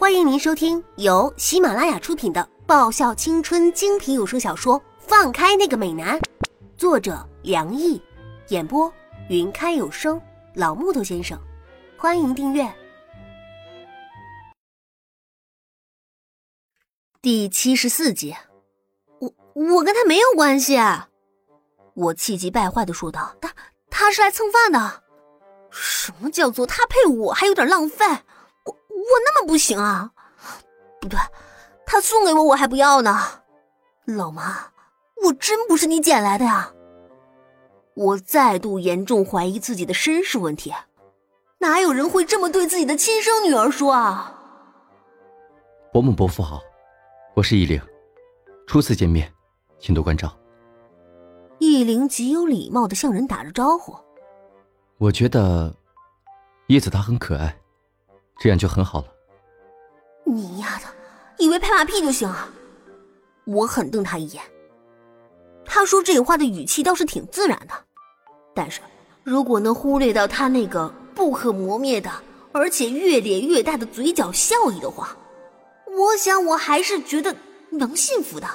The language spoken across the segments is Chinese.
欢迎您收听由喜马拉雅出品的爆笑青春精品有声小说《放开那个美男》，作者梁毅，演播云开有声老木头先生。欢迎订阅第七十四集。我我跟他没有关系，我气急败坏的说道。他他是来蹭饭的。什么叫做他配我还有点浪费？我我那么不行啊？不对，他送给我我还不要呢。老妈，我真不是你捡来的呀！我再度严重怀疑自己的身世问题。哪有人会这么对自己的亲生女儿说啊？伯母伯父好，我是易灵，初次见面，请多关照。易灵极有礼貌的向人打着招呼。我觉得叶子她很可爱，这样就很好了。你丫的，以为拍马屁就行啊？我狠瞪他一眼。他说这话的语气倒是挺自然的，但是如果能忽略到他那个不可磨灭的，而且越咧越大的嘴角笑意的话，我想我还是觉得能信服的。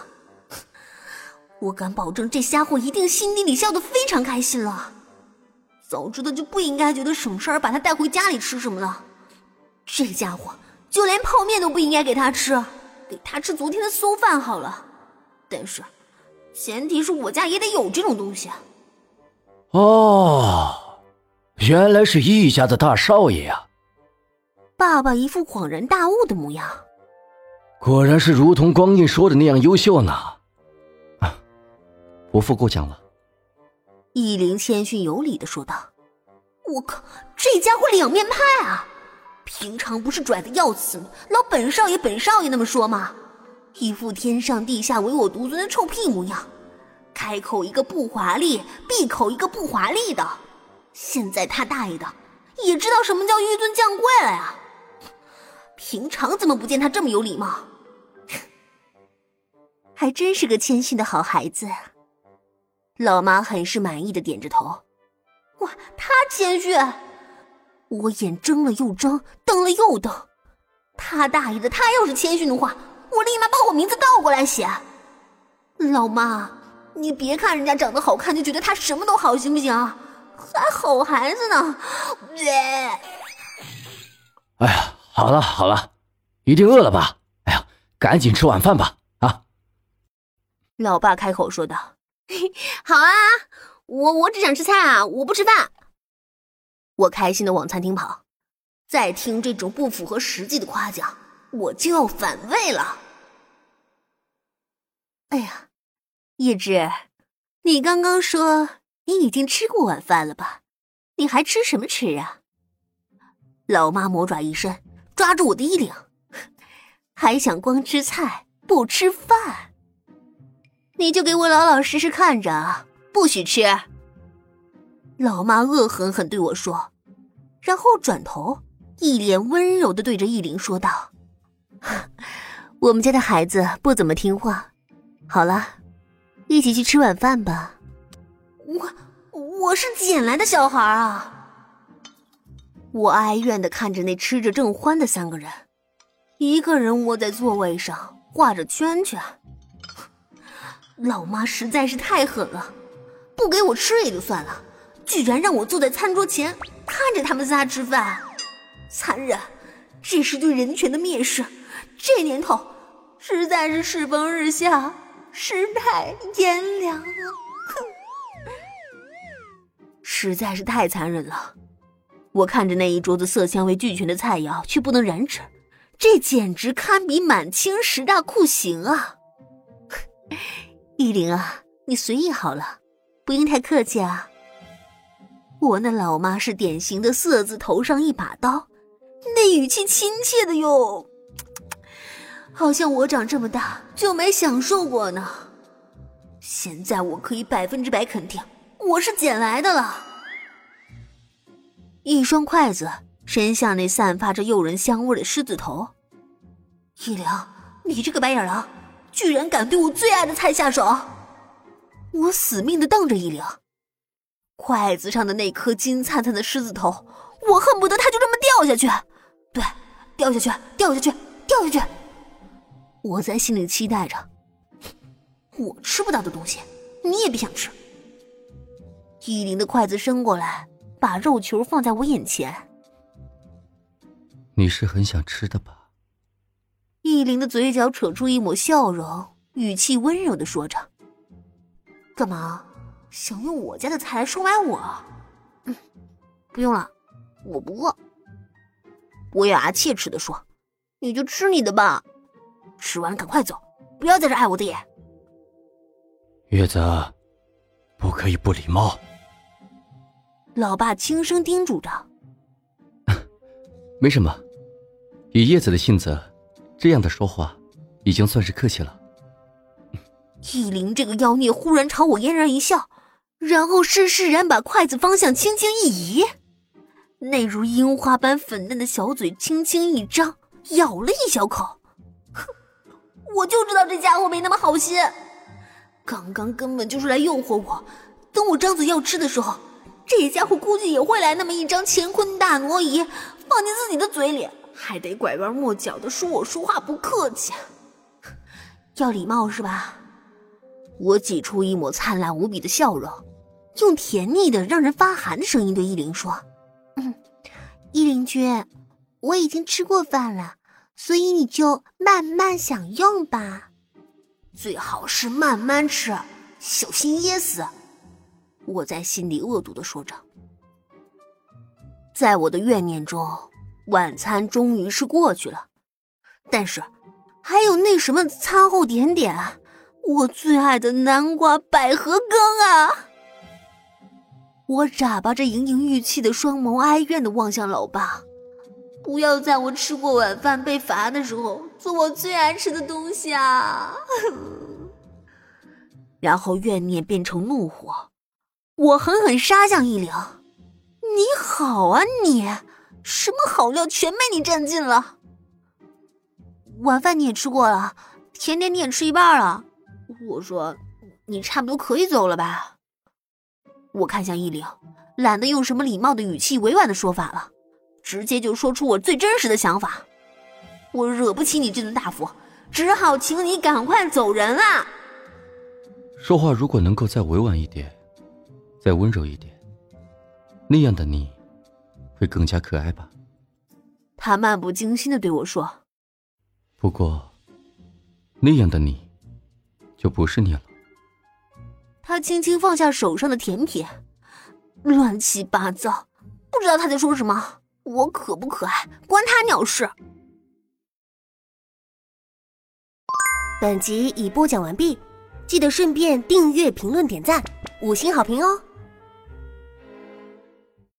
我敢保证，这家伙一定心底里笑得非常开心了。早知道就不应该觉得省事儿把他带回家里吃什么了。这家伙就连泡面都不应该给他吃，给他吃昨天的馊饭好了。但是，前提是我家也得有这种东西。哦，原来是易家的大少爷呀！爸爸一副恍然大悟的模样。果然是如同光印说的那样优秀呢。啊，伯父过奖了。易林谦逊有礼的说道：“我靠，这家伙两面派啊！平常不是拽的要死吗？老本少爷，本少爷那么说吗？一副天上地下唯我独尊的臭屁模样，开口一个不华丽，闭口一个不华丽的。现在他大爷的也知道什么叫纡尊降贵了呀！平常怎么不见他这么有礼貌？还真是个谦逊的好孩子。”老妈很是满意的点着头，哇，他谦虚！我眼睁了又睁，瞪了又瞪。他大爷的，他要是谦逊的话，我立马把我名字倒过来写。老妈，你别看人家长得好看就觉得他什么都好，行不行？还好孩子呢。哎呀，好了好了，一定饿了吧？哎呀，赶紧吃晚饭吧！啊！老爸开口说道。好啊，我我只想吃菜啊，我不吃饭。我开心的往餐厅跑，再听这种不符合实际的夸奖，我就要反胃了。哎呀，叶芝，你刚刚说你已经吃过晚饭了吧？你还吃什么吃啊？老妈魔爪一伸，抓住我的衣领，还想光吃菜不吃饭？你就给我老老实实看着，不许吃。老妈恶狠狠对我说，然后转头，一脸温柔的对着易林说道：“ 我们家的孩子不怎么听话，好了，一起去吃晚饭吧。”我我是捡来的小孩啊！我哀怨的看着那吃着正欢的三个人，一个人窝在座位上画着圈圈。老妈实在是太狠了，不给我吃也就算了，居然让我坐在餐桌前看着他们仨吃饭，残忍！这是对人权的蔑视。这年头实在是世风日下，世态炎凉啊！哼，实在是太残忍了。我看着那一桌子色香味俱全的菜肴，却不能染指，这简直堪比满清十大酷刑啊！依灵啊，你随意好了，不用太客气啊。我那老妈是典型的色字头上一把刀，那语气亲切的哟，好像我长这么大就没享受过呢。现在我可以百分之百肯定，我是捡来的了。一双筷子伸向那散发着诱人香味的狮子头，一良，你这个白眼狼！居然敢对我最爱的菜下手！我死命的瞪着一良，筷子上的那颗金灿灿的狮子头，我恨不得它就这么掉下去。对，掉下去，掉下去，掉下去！我在心里期待着，我吃不到的东西，你也别想吃。依林的筷子伸过来，把肉球放在我眼前。你是很想吃的吧？依林的嘴角扯出一抹笑容，语气温柔的说着：“干嘛想用我家的菜来收买我？嗯，不用了，我不饿。”我咬牙切齿的说：“你就吃你的吧，吃完赶快走，不要在这碍我的眼。”月子，不可以不礼貌。老爸轻声叮嘱着：“没什么，以叶子的性子，这样的说话已经算是客气了。”易灵这个妖孽忽然朝我嫣然一笑，然后施施然把筷子方向轻轻一移，那如樱花般粉嫩的小嘴轻轻一张，咬了一小口。哼，我就知道这家伙没那么好心，刚刚根本就是来诱惑我，等我张嘴要吃的时候。这家伙估计也会来那么一张乾坤大挪移，放进自己的嘴里，还得拐弯抹角的说我说话不客气，要礼貌是吧？我挤出一抹灿烂无比的笑容，用甜腻的让人发寒的声音对依林说：“嗯，依林君，我已经吃过饭了，所以你就慢慢享用吧，最好是慢慢吃，小心噎死。”我在心里恶毒的说着，在我的怨念中，晚餐终于是过去了，但是还有那什么餐后点点，我最爱的南瓜百合羹啊！我眨巴着盈盈玉气的双眸，哀怨的望向老爸，不要在我吃过晚饭被罚的时候做我最爱吃的东西啊！然后怨念变成怒火。我狠狠杀向一灵，你好啊你，什么好料全被你占尽了。晚饭你也吃过了，甜点你也吃一半了。我说，你差不多可以走了吧？我看向一灵，懒得用什么礼貌的语气、委婉的说法了，直接就说出我最真实的想法。我惹不起你这尊大佛，只好请你赶快走人了。说话如果能够再委婉一点。再温柔一点，那样的你，会更加可爱吧？他漫不经心的对我说。不过，那样的你，就不是你了。他轻轻放下手上的甜品，乱七八糟，不知道他在说什么。我可不可爱，关他鸟事。本集已播讲完毕，记得顺便订阅、评论、点赞、五星好评哦。